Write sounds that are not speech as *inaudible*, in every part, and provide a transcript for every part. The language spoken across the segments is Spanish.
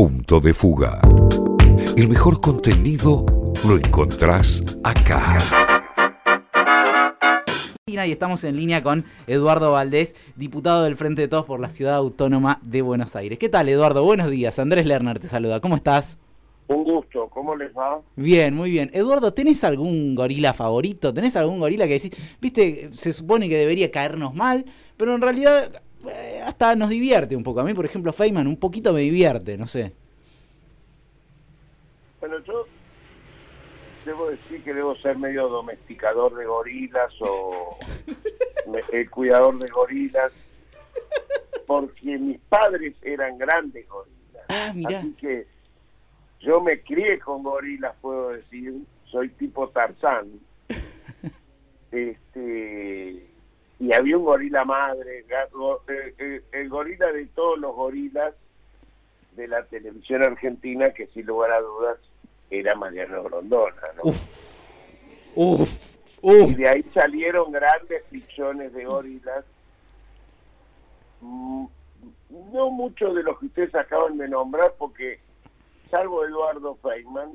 Punto de Fuga. El mejor contenido lo encontrás acá. Y estamos en línea con Eduardo Valdés, diputado del Frente de Todos por la Ciudad Autónoma de Buenos Aires. ¿Qué tal, Eduardo? Buenos días. Andrés Lerner te saluda. ¿Cómo estás? Un gusto, ¿cómo les va? Bien, muy bien. Eduardo, ¿tenés algún gorila favorito? ¿Tenés algún gorila que decís, viste, se supone que debería caernos mal, pero en realidad eh, hasta nos divierte un poco? A mí, por ejemplo, Feynman un poquito me divierte, no sé. Bueno, yo debo decir que debo ser medio domesticador de gorilas o *laughs* el cuidador de gorilas, porque mis padres eran grandes gorilas. Ah, mira. Así que yo me crié con gorilas, puedo decir, soy tipo Tarzán. *laughs* Este, y había un gorila madre, el, gorila de todos los gorilas de la televisión argentina, que sin lugar a dudas era Mariano Grondona. ¿no? Uf, Y de ahí salieron grandes ficciones de gorilas. Mm, no muchos de los que ustedes acaban de nombrar, porque salvo Eduardo Feynman,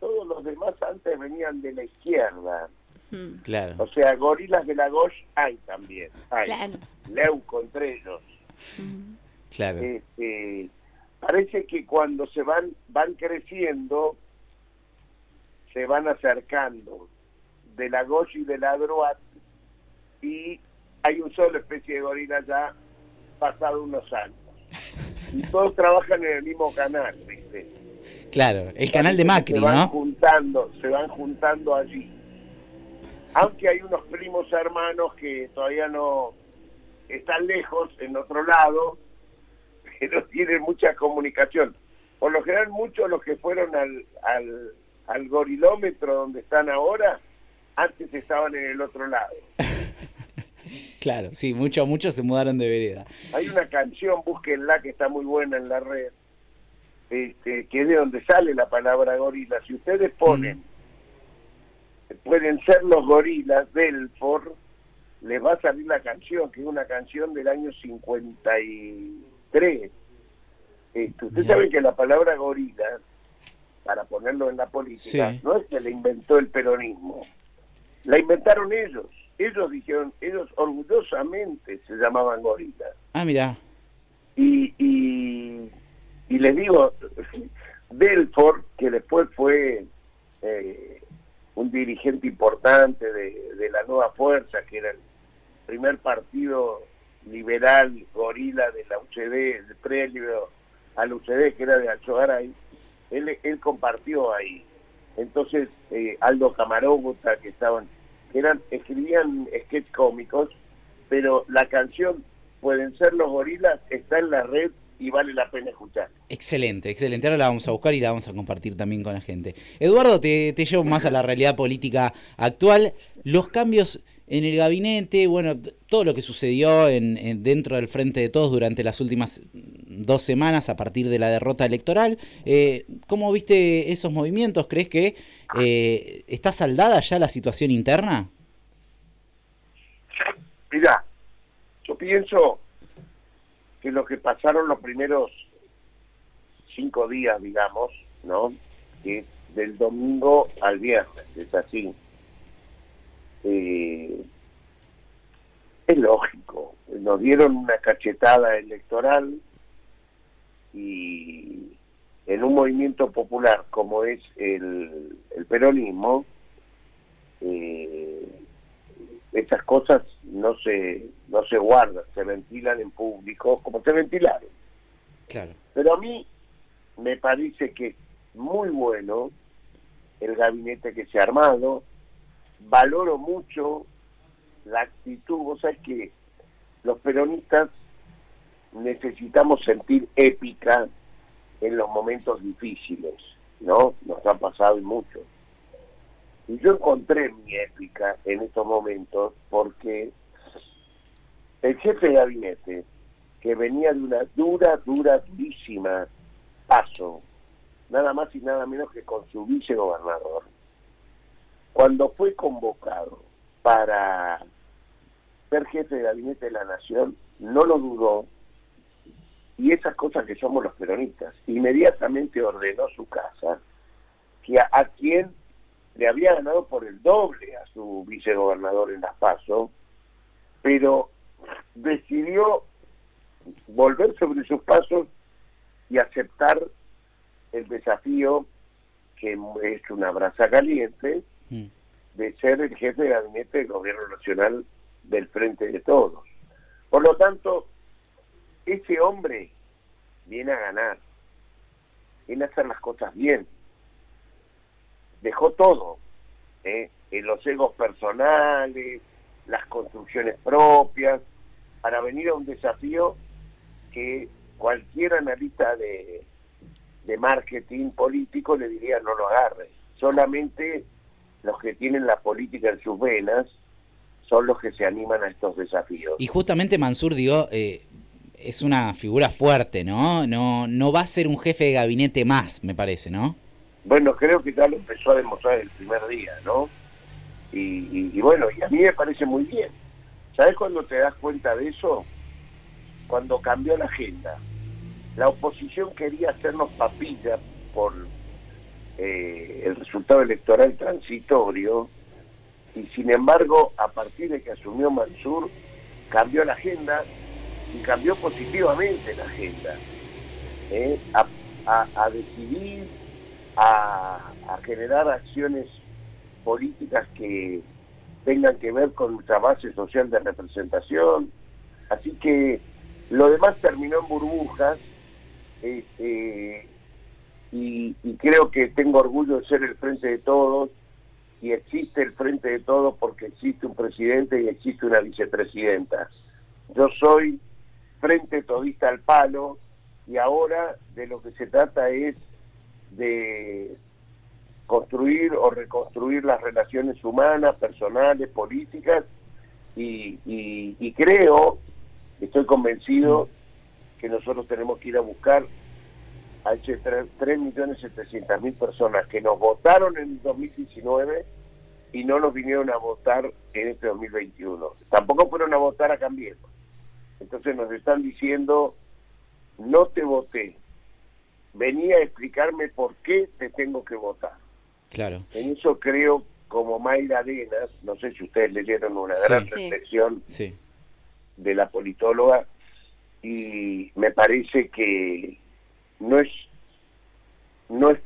todos los demás antes venían de la izquierda. Hmm. Claro. O sea, gorilas de la Gauche hay también. Hay. Leuco entre ellos. Hmm. Claro. Este, parece que cuando se van van creciendo, se van acercando de la Gauche y de la Droite y hay un solo especie de gorila ya pasado unos años. y todos *laughs* trabajan en el mismo canal, ¿viste? Claro, el canal de Macri, se van ¿no? Juntando, se van juntando allí. Aunque hay unos primos hermanos que todavía no están lejos, en otro lado, *laughs* que no tienen mucha comunicación. Por lo general, muchos los que fueron al, al, al gorilómetro donde están ahora, antes estaban en el otro lado. *laughs* Claro, sí, muchos muchos se mudaron de vereda. Hay una canción, búsquenla, que está muy buena en la red, este, que es de donde sale la palabra gorila. Si ustedes ponen, pueden ser los gorilas del For, les va a salir la canción, que es una canción del año 53. Este, usted sabe que la palabra gorila, para ponerlo en la política, no es que la inventó el peronismo, la inventaron ellos ellos dijeron, ellos orgullosamente se llamaban gorilas. Ah, mira. Y, y, les digo, *laughs* Belfort, que después fue eh, un dirigente importante de, la Nueva Fuerza, que era el primer partido liberal gorila de la UCD, el previo al UCD, que era de Alchogaray, él, él compartió ahí. Entonces, eh, Aldo Camarógota, que estaban eran escribían sketch cómicos, pero la canción Pueden ser los gorilas está en la red y vale la pena escuchar. Excelente, excelente. Ahora la vamos a buscar y la vamos a compartir también con la gente. Eduardo, te, te llevo más a la realidad política actual. Los cambios en el gabinete, bueno, todo lo que sucedió en, dentro del Frente de Todos durante las últimas dos semanas a partir de la derrota electoral. Eh, ¿Cómo viste esos movimientos? ¿Crees que eh, ¿Está saldada ya la situación interna? Mira, yo pienso que lo que pasaron los primeros cinco días, digamos, ¿no? Del domingo al viernes, es así. Eh, es lógico, nos dieron una cachetada electoral y en un movimiento popular como es el, peronismo, eh, esas cosas no se, no se guardan, se ventilan en público como se ventilaron. Claro. Pero a mí me parece que es muy bueno el gabinete que se ha armado, valoro mucho la actitud, vos sabés que los peronistas necesitamos sentir épica en los momentos difíciles, ¿no? Nos ha pasado y mucho. Y yo encontré mi épica en estos momentos porque el jefe de gabinete, que venía de una dura, dura, durísima paso, nada más y nada menos que con su vicegobernador, cuando fue convocado para ser jefe de gabinete de la nación, no lo dudó y esas cosas que somos los peronistas. Inmediatamente ordenó su casa que a, quien le había ganado por el doble a su vicegobernador en Las Paso, pero decidió volver sobre sus pasos y aceptar el desafío que es una brasa caliente mm. de ser el jefe de gabinete del gobierno nacional del frente de todos. Por lo tanto, ese hombre viene a ganar, viene a hacer las cosas bien. Dejó todo, ¿eh? en los egos personales, las construcciones propias, para venir a un desafío que cualquier analista de, de marketing político le diría no lo agarre. Solamente los que tienen la política en sus venas son los que se animan a estos desafíos. Y justamente Mansur, digo, eh, es una figura fuerte, ¿no? ¿no? No va a ser un jefe de gabinete más, me parece, ¿no? Bueno, creo que ya lo empezó a demostrar el primer día, ¿no? Y, bueno, y a mí me parece muy bien. ¿Sabes cuando te das cuenta de eso? Cuando cambió la agenda la oposición quería hacernos papilla por eh, el resultado electoral transitorio y sin embargo a partir de que asumió Mansur cambió la agenda y cambió positivamente la agenda ¿eh? a, decidir a, generar acciones políticas que tengan que ver con nuestra base social de representación así que lo demás terminó en burbujas este, y, creo que tengo orgullo de ser el frente de todos y existe el frente de todos porque existe un presidente y existe una vicepresidenta. Yo soy frente todista al palo y ahora de lo que se trata es de construir o reconstruir las relaciones humanas, personales, políticas y, y creo, estoy convencido que nosotros tenemos que ir a buscar a ese 3.700.000 personas que nos votaron en 2019 y no nos vinieron a votar en este 2021. Tampoco fueron a votar a Cambiemos. Entonces nos están diciendo, no te voté, venía a explicarme por qué te tengo que votar. Claro. En eso creo, como Mayra Arenas, no sé si ustedes leyeron una gran reflexión de la politóloga, y me parece que no es no es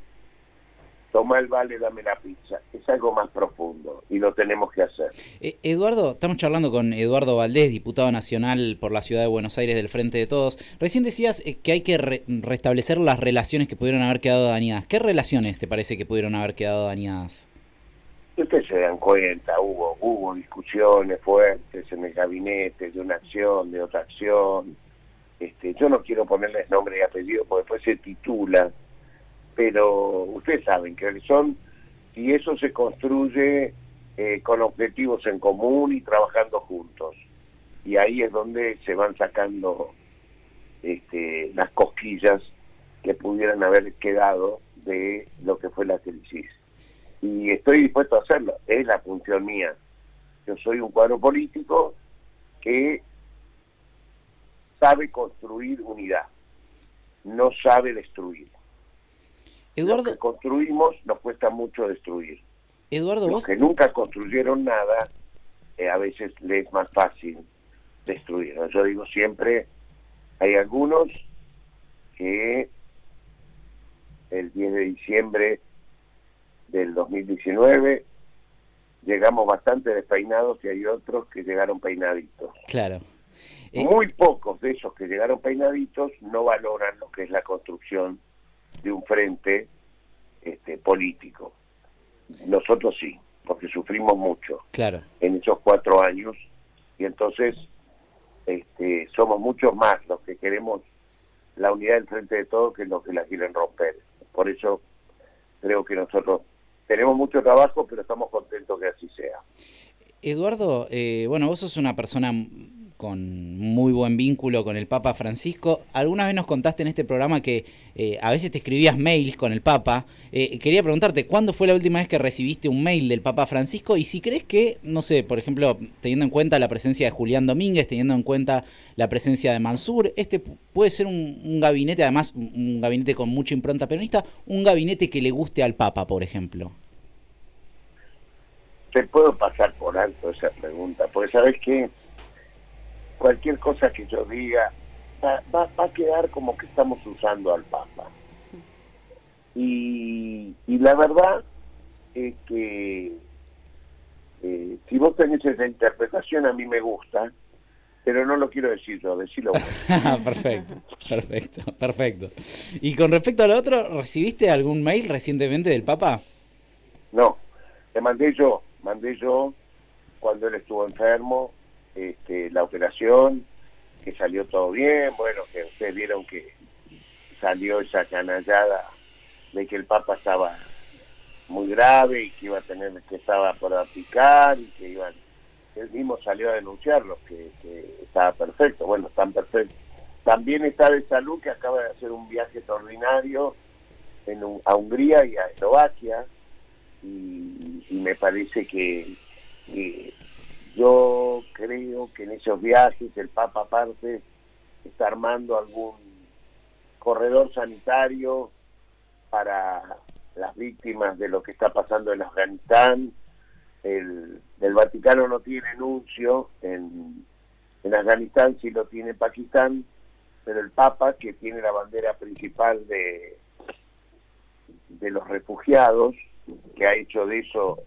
tomar el vale, dame la pizza, es algo más profundo y lo tenemos que hacer. Eh, Eduardo, estamos charlando con Eduardo Valdés, diputado nacional por la ciudad de Buenos Aires del Frente de Todos. Recién decías eh, que hay que restablecer las relaciones que pudieron haber quedado dañadas. ¿Qué relaciones te parece que pudieron haber quedado dañadas? Ustedes se dan cuenta, hubo, hubo discusiones fuertes en el gabinete de una acción, de otra acción, este, yo no quiero ponerles nombre y apellido porque después se titula, pero ustedes saben que son, y eso se construye eh, con objetivos en común y trabajando juntos. Y ahí es donde se van sacando este, las cosquillas que pudieran haber quedado de lo que fue la crisis. Y estoy dispuesto a hacerlo, es la función mía. Yo soy un cuadro político que sabe construir unidad, no sabe destruir. Eduardo, Los que construimos nos cuesta mucho destruir. Eduardo, Los que nunca construyeron nada, eh, a veces les es más fácil destruir. Yo digo siempre, hay algunos que el 10 de diciembre del 2019 llegamos bastante despeinados y hay otros que llegaron peinaditos. Claro. Eh, Muy pocos de esos que llegaron peinaditos no valoran lo que es la construcción de un frente este, político. Nosotros sí, porque sufrimos mucho claro. en esos cuatro años y entonces este, somos muchos más los que queremos la unidad del frente de todos que los que la quieren romper. Por eso creo que nosotros tenemos mucho trabajo, pero estamos contentos que así sea. Eduardo, eh, bueno, vos sos una persona con muy buen vínculo con el Papa Francisco. Alguna vez nos contaste en este programa que eh, a veces te escribías mails con el Papa. Eh, quería preguntarte, ¿cuándo fue la última vez que recibiste un mail del Papa Francisco? Y si crees que, no sé, por ejemplo, teniendo en cuenta la presencia de Julián Domínguez, teniendo en cuenta la presencia de Mansur, este puede ser un, gabinete, además un gabinete con mucha impronta peronista, un gabinete que le guste al Papa, por ejemplo. Te puedo pasar por alto esa pregunta, porque sabes que cualquier cosa que yo diga va, a quedar como que estamos usando al Papa. Y, la verdad es que eh, si vos tenés esa interpretación a mí me gusta, pero no lo quiero decir yo, decirlo *laughs* perfecto, perfecto, perfecto. Y con respecto a lo otro, ¿recibiste algún mail recientemente del Papa? No, le mandé yo, mandé yo cuando él estuvo enfermo, este, la operación, que salió todo bien, bueno, que ustedes vieron que salió esa canallada de que el Papa estaba muy grave y que iba a tener, que estaba por aplicar y que iban, él mismo salió a denunciarlo, que, estaba perfecto, bueno, están perfectos. También está de salud que acaba de hacer un viaje extraordinario en, a Hungría y a Eslovaquia y, me parece que yo creo que en esos viajes el Papa aparte está armando algún corredor sanitario para las víctimas de lo que está pasando en Afganistán. El, Vaticano no tiene nuncio en, en Afganistán, sí lo tiene Pakistán, pero el Papa, que tiene la bandera principal de, de los refugiados, que ha hecho de eso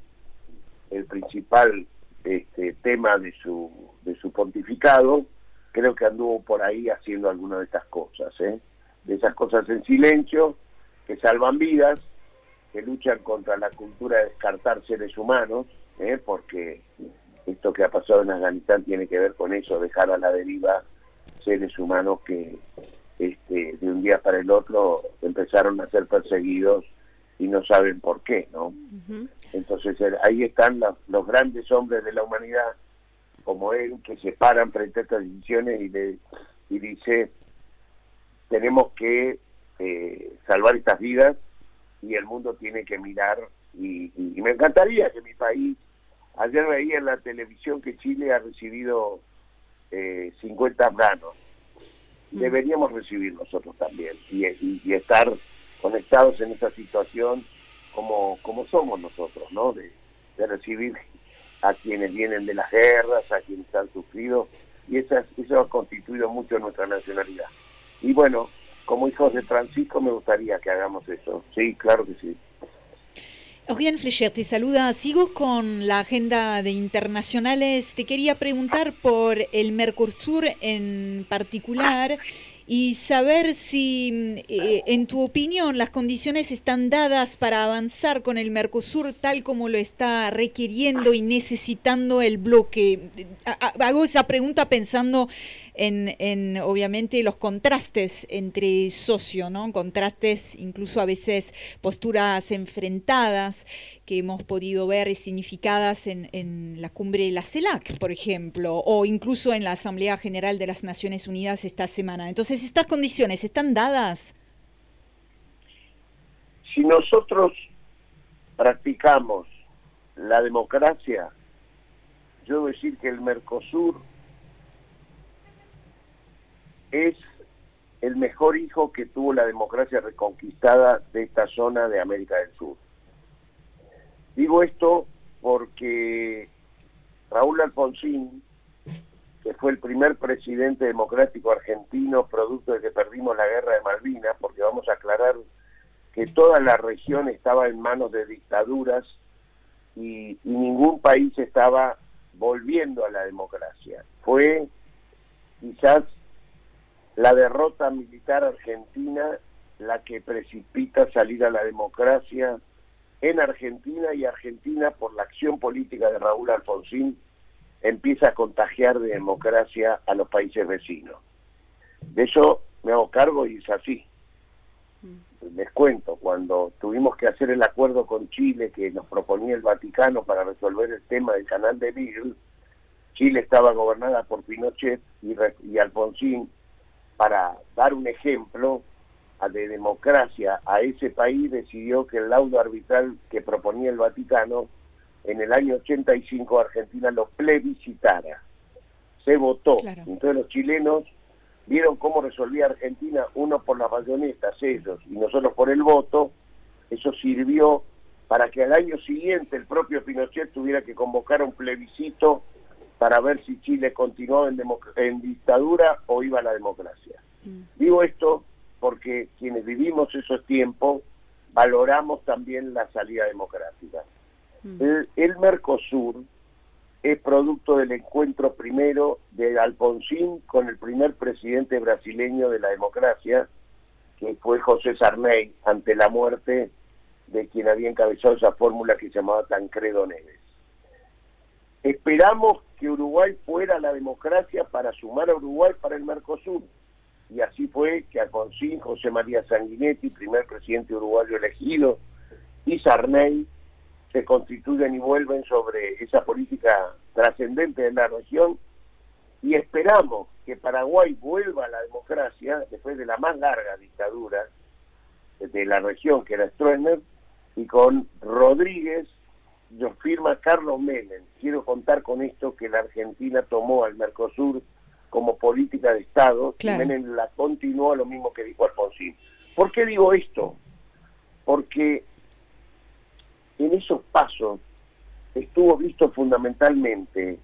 el principal este, tema de su, de su pontificado, creo que anduvo por ahí haciendo alguna de estas cosas, ¿eh? de esas cosas en silencio, que salvan vidas, que luchan contra la cultura de descartar seres humanos, ¿eh? porque esto que ha pasado en Afganistán tiene que ver con eso, dejar a la deriva seres humanos que este, de un día para el otro empezaron a ser perseguidos y no saben por qué, ¿no? Entonces eh, ahí están los grandes hombres de la humanidad, como él, que se paran frente a estas decisiones y, le, y dice, tenemos que eh, salvar estas vidas y el mundo tiene que mirar. Y, me encantaría que mi país, ayer veía en la televisión que Chile ha recibido eh, 50 afganos. Mm. Deberíamos recibir nosotros también y, y estar conectados en esa situación como, como somos nosotros, ¿no? De, recibir a quienes vienen de las guerras, a quienes han sufrido, y eso ha constituido mucho nuestra nacionalidad. Y bueno, como hijos de Francisco me gustaría que hagamos eso. Sí, claro que sí. Orián Flecher te saluda. Sigo con la agenda de internacionales. Te quería preguntar por el Mercosur en particular y saber si, eh, en tu opinión, las condiciones están dadas para avanzar con el Mercosur tal como lo está requiriendo y necesitando el bloque. Hago esa pregunta pensando en, obviamente los contrastes entre socios, ¿no? Contrastes, incluso a veces posturas enfrentadas que hemos podido ver significadas en, en la cumbre de la CELAC, por ejemplo, o incluso en la Asamblea General de las Naciones Unidas esta semana. Entonces, ¿estas condiciones están dadas? Si nosotros practicamos la democracia, yo debo decir que el Mercosur es el mejor hijo que tuvo la democracia reconquistada de esta zona de América del Sur. Digo esto porque Raúl Alfonsín, que fue el primer presidente democrático argentino producto de que perdimos la guerra de Malvinas, porque vamos a aclarar que toda la región estaba en manos de dictaduras y, y ningún país estaba volviendo a la democracia. Fue quizás la derrota militar argentina la que precipita salir a la democracia en Argentina y Argentina por la acción política de Raúl Alfonsín empieza a contagiar de democracia a los países vecinos. De eso me hago cargo y es así. Mm. Les cuento, cuando tuvimos que hacer el acuerdo con Chile que nos proponía el Vaticano para resolver el tema del canal de Beagle, Chile estaba gobernada por Pinochet y, y Alfonsín, para dar un ejemplo de democracia a ese país, decidió que el laudo arbitral que proponía el Vaticano en el año 85 Argentina lo plebiscitara. Se votó. Entonces los chilenos vieron cómo resolvía Argentina, uno por las bayonetas, ellos, y nosotros por el voto. Eso sirvió para que al año siguiente el propio Pinochet tuviera que convocar un plebiscito para ver si Chile continuaba en, dictadura o iba a la democracia. Mm. Digo esto porque quienes vivimos esos tiempos valoramos también la salida democrática. Mm. El, Mercosur es producto del encuentro primero de Alfonsín con el primer presidente brasileño de la democracia, que fue José Sarney, ante la muerte de quien había encabezado esa fórmula que se llamaba Tancredo Neves. Esperamos que Uruguay fuera la democracia para sumar a Uruguay para el Mercosur. Y así fue que Alfonsín, José María Sanguinetti, primer presidente uruguayo elegido, y Sarney se constituyen y vuelven sobre esa política trascendente de la región y esperamos que Paraguay vuelva a la democracia después de la más larga dictadura de la región que era Stroessner y con Rodríguez yo firma Carlos Menem. Quiero contar con esto que la Argentina tomó al Mercosur como política de Estado y Menem la continuó lo mismo que dijo Alfonsín. ¿Por qué digo esto? Porque en esos pasos estuvo visto fundamentalmente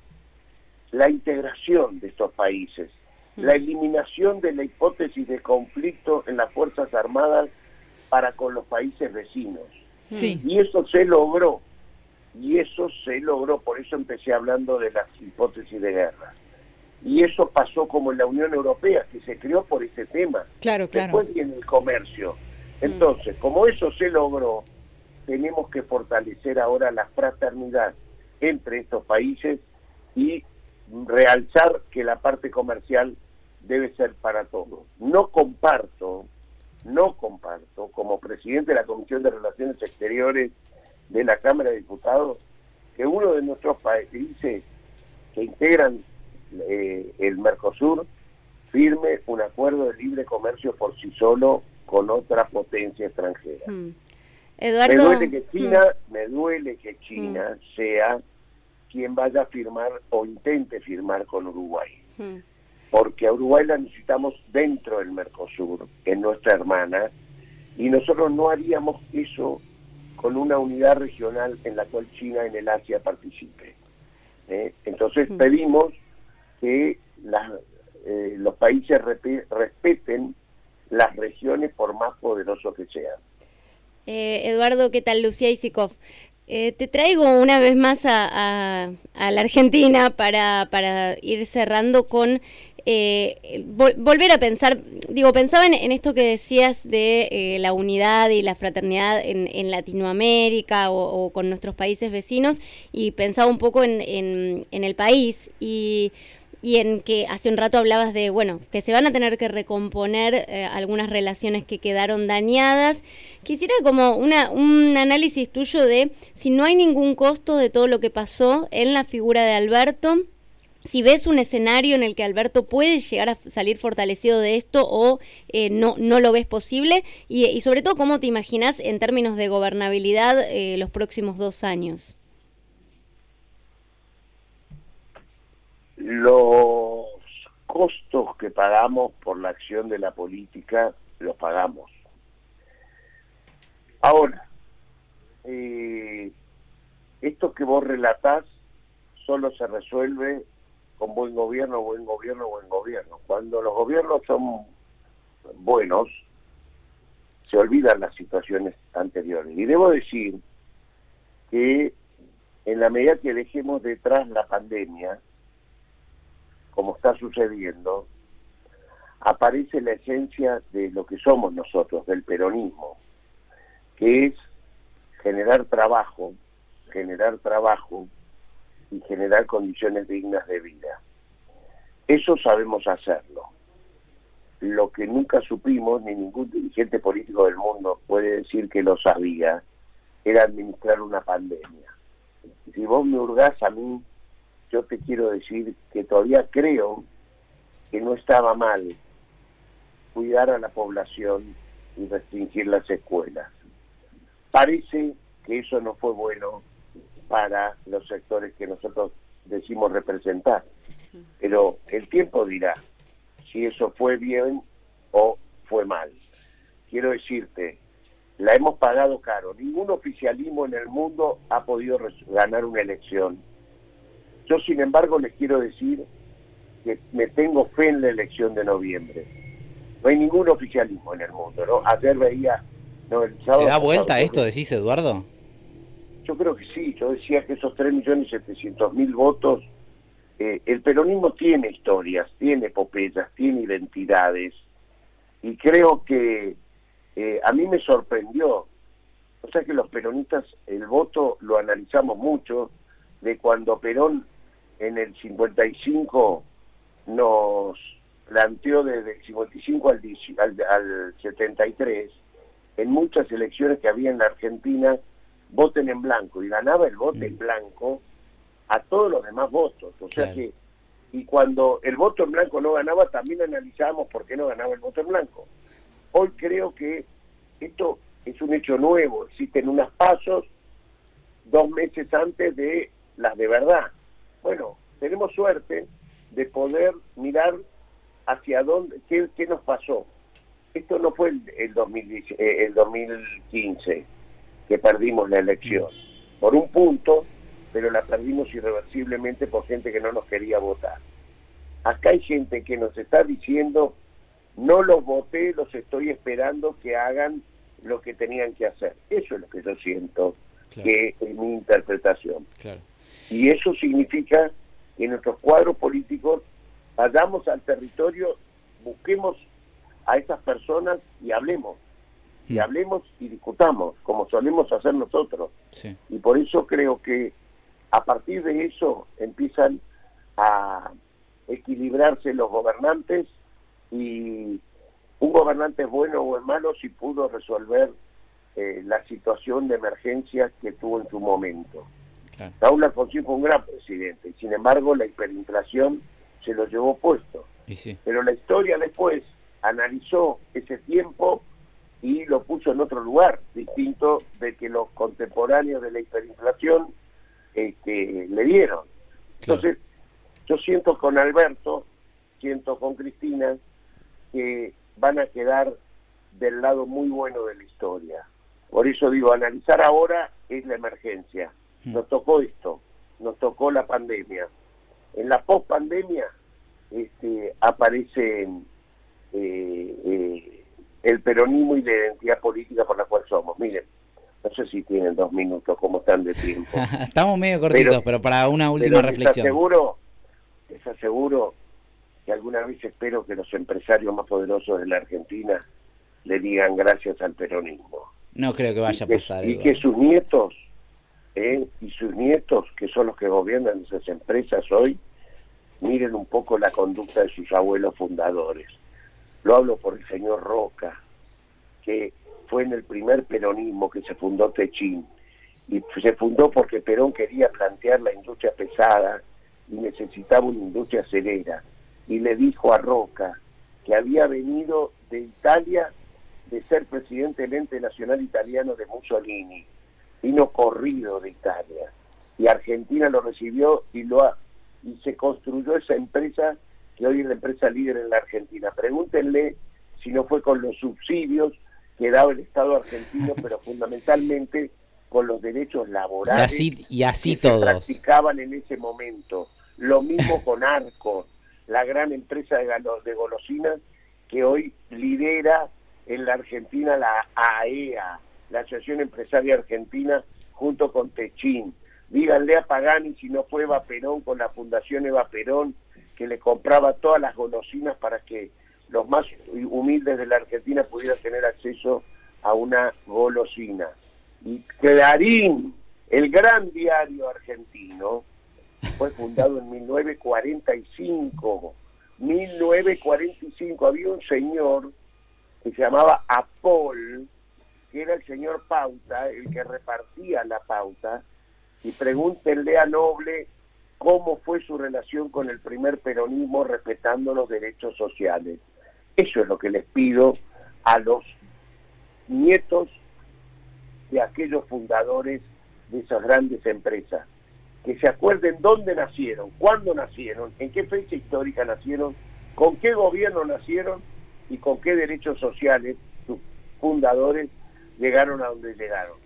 la integración de estos países, mm. la eliminación de la hipótesis de conflicto en las Fuerzas Armadas para con los países vecinos. Y eso se logró, y eso se logró, por eso empecé hablando de las hipótesis de guerra. Y eso pasó como en la Unión Europea, que se creó por ese tema. Claro, claro. Después viene el comercio. Mm. Entonces, como eso se logró, tenemos que fortalecer ahora la fraternidad entre estos países y realzar que la parte comercial debe ser para todos. No comparto, no comparto, como presidente de la Comisión de Relaciones Exteriores de la Cámara de Diputados, que uno de nuestros países que integran eh, el Mercosur firme un acuerdo de libre comercio por sí solo con otra potencia extranjera. Hmm. Me duele que China, hmm. me duele que China hmm. sea quien vaya a firmar o intente firmar con Uruguay. Porque a Uruguay la necesitamos dentro del Mercosur, es nuestra hermana, y nosotros no haríamos eso con una unidad regional en la cual China en el Asia participe. ¿eh? Entonces pedimos que eh, los países respeten las regiones por más poderosos que sean. Eh, Eduardo, ¿qué tal? Lucía Isikov. Eh, te traigo una vez más a, la Argentina para, para, ir cerrando con eh, volver a pensar, digo, pensaba en, esto que decías de la unidad y la fraternidad en, Latinoamérica o, con nuestros países vecinos y pensaba un poco en, en el país y y en que hace un rato hablabas de, bueno, que se van a tener que recomponer eh, algunas relaciones que quedaron dañadas. Quisiera como una, un análisis tuyo de si no hay ningún costo de todo lo que pasó en la figura de Alberto, si ves un escenario en el que Alberto puede llegar a salir fortalecido de esto o eh, no, no lo ves posible, y, sobre todo cómo te imaginas en términos de gobernabilidad eh, los próximos dos años. Los costos que pagamos por la acción de la política los pagamos. Ahora, eh, esto que vos relatás solo se resuelve con buen gobierno, buen gobierno, buen gobierno. Cuando los gobiernos son buenos, se olvidan las situaciones anteriores. Y debo decir que en la medida que dejemos detrás la pandemia, como está sucediendo, aparece la esencia de lo que somos nosotros, del peronismo, que es generar trabajo, generar trabajo y generar condiciones dignas de vida. Eso sabemos hacerlo. Lo que nunca supimos, ni ningún dirigente político del mundo puede decir que lo sabía, era administrar una pandemia. Si vos me hurgás a mí yo te quiero decir que todavía creo que no estaba mal cuidar a la población y restringir las escuelas. Parece que eso no fue bueno para los sectores que nosotros decimos representar, pero el tiempo dirá si eso fue bien o fue mal. Quiero decirte, la hemos pagado caro. Ningún oficialismo en el mundo ha podido ganar una elección. Yo, sin embargo, les quiero decir que me tengo fe en la elección de noviembre. No hay ningún oficialismo en el mundo, ¿no? Ayer veía... No, el ¿Se da vuelta esto, decís, Eduardo? Yo creo que sí. Yo decía que esos 3.700.000 votos... Eh, el peronismo tiene historias, tiene epopeyas, tiene identidades. Y creo que eh, a mí me sorprendió. O sea que los peronistas, el voto lo analizamos mucho, de cuando Perón en el 55 nos planteó desde el 55 al, al, 73, en muchas elecciones que había en la Argentina, voten en blanco, y ganaba el voto en mm. blanco a todos los demás votos. O sea que, y cuando el voto en blanco no ganaba, también analizábamos por qué no ganaba el voto en blanco. Hoy creo que esto es un hecho nuevo, existen unos pasos dos meses antes de las de verdad. Bueno, tenemos suerte de poder mirar hacia dónde, qué, nos pasó. Esto no fue el, el, 2015 eh, que perdimos la elección, por un punto, pero la perdimos irreversiblemente por gente que no nos quería votar. Acá hay gente que nos está diciendo no los voté, los estoy esperando que hagan lo que tenían que hacer. Eso es lo que yo siento que es mi interpretación. Y eso significa que nuestros cuadros políticos vayamos al territorio, busquemos a esas personas y hablemos. Y mm. hablemos y discutamos, como solemos hacer nosotros. Y por eso creo que a partir de eso empiezan a equilibrarse los gobernantes y un gobernante es bueno o es malo si pudo resolver eh, la situación de emergencia que tuvo en su momento. Raúl Alfonsín fue un gran presidente, y sin embargo la hiperinflación se lo llevó puesto. Pero la historia después analizó ese tiempo y lo puso en otro lugar, distinto de que los contemporáneos de la hiperinflación este, le dieron. Entonces, yo siento con Alberto, siento con Cristina, que van a quedar del lado muy bueno de la historia. Por eso digo, analizar ahora es la emergencia. Mm. Nos tocó esto, nos tocó la pandemia. En la post-pandemia este, aparece eh, eh, el peronismo y la identidad política por la cual somos. Miren, no sé si tienen dos minutos, cómo están de tiempo. *laughs* Estamos medio cortitos, pero, para una última reflexión. Les aseguro, les aseguro alguna vez espero que los empresarios más poderosos de la Argentina le digan gracias al peronismo. No creo que vaya a pasar. Y que sus nietos, eh, y sus nietos, que son los que gobiernan esas empresas hoy, miren un poco la conducta de sus abuelos fundadores. Lo hablo por el señor Roca, que fue en el primer peronismo que se fundó Techín. Y se fundó porque Perón quería plantear la industria pesada y necesitaba una industria acelera y le dijo a Roca que había venido de Italia de ser presidente del ente nacional italiano de Mussolini, vino corrido de Italia. Y Argentina lo recibió y lo ha, y se construyó esa empresa que hoy es la empresa líder en la Argentina. Pregúntenle si no fue con los subsidios que daba el Estado argentino, *laughs* pero fundamentalmente con los derechos laborales y así, y así que todos. Se practicaban en ese momento. Lo mismo *laughs* con Arcos la gran empresa de, golosinas que hoy lidera en la Argentina la AEA, e la Asociación Empresaria Argentina, junto con Techín. Díganle a Pagani si no fue Eva Perón con la Fundación Eva Perón, que le compraba todas las golosinas para que los más humildes de la Argentina pudieran tener acceso a una golosina. Y Clarín, el gran diario argentino, fue fundado en 1945. 1945 había un señor que se llamaba Apol, que era el señor Pauta, el que repartía la pauta, y pregúntenle a Noble cómo fue su relación con el primer peronismo respetando los derechos sociales. Eso es lo que les pido a los nietos de aquellos fundadores de esas grandes empresas, que se acuerden dónde nacieron, cuándo nacieron, en qué fecha histórica nacieron, con qué gobierno nacieron y con qué derechos sociales sus fundadores llegaron a donde llegaron.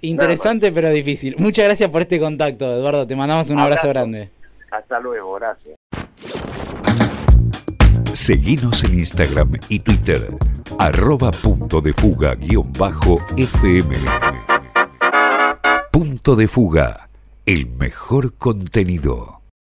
interesante pero difícil. Muchas gracias por este contacto, Eduardo. Te mandamos un abrazo, grande. Hasta luego, gracias. Seguinos en Instagram y Twitter, arroba punto de fuga guion bajo FM. Punto de fuga, el mejor contenido.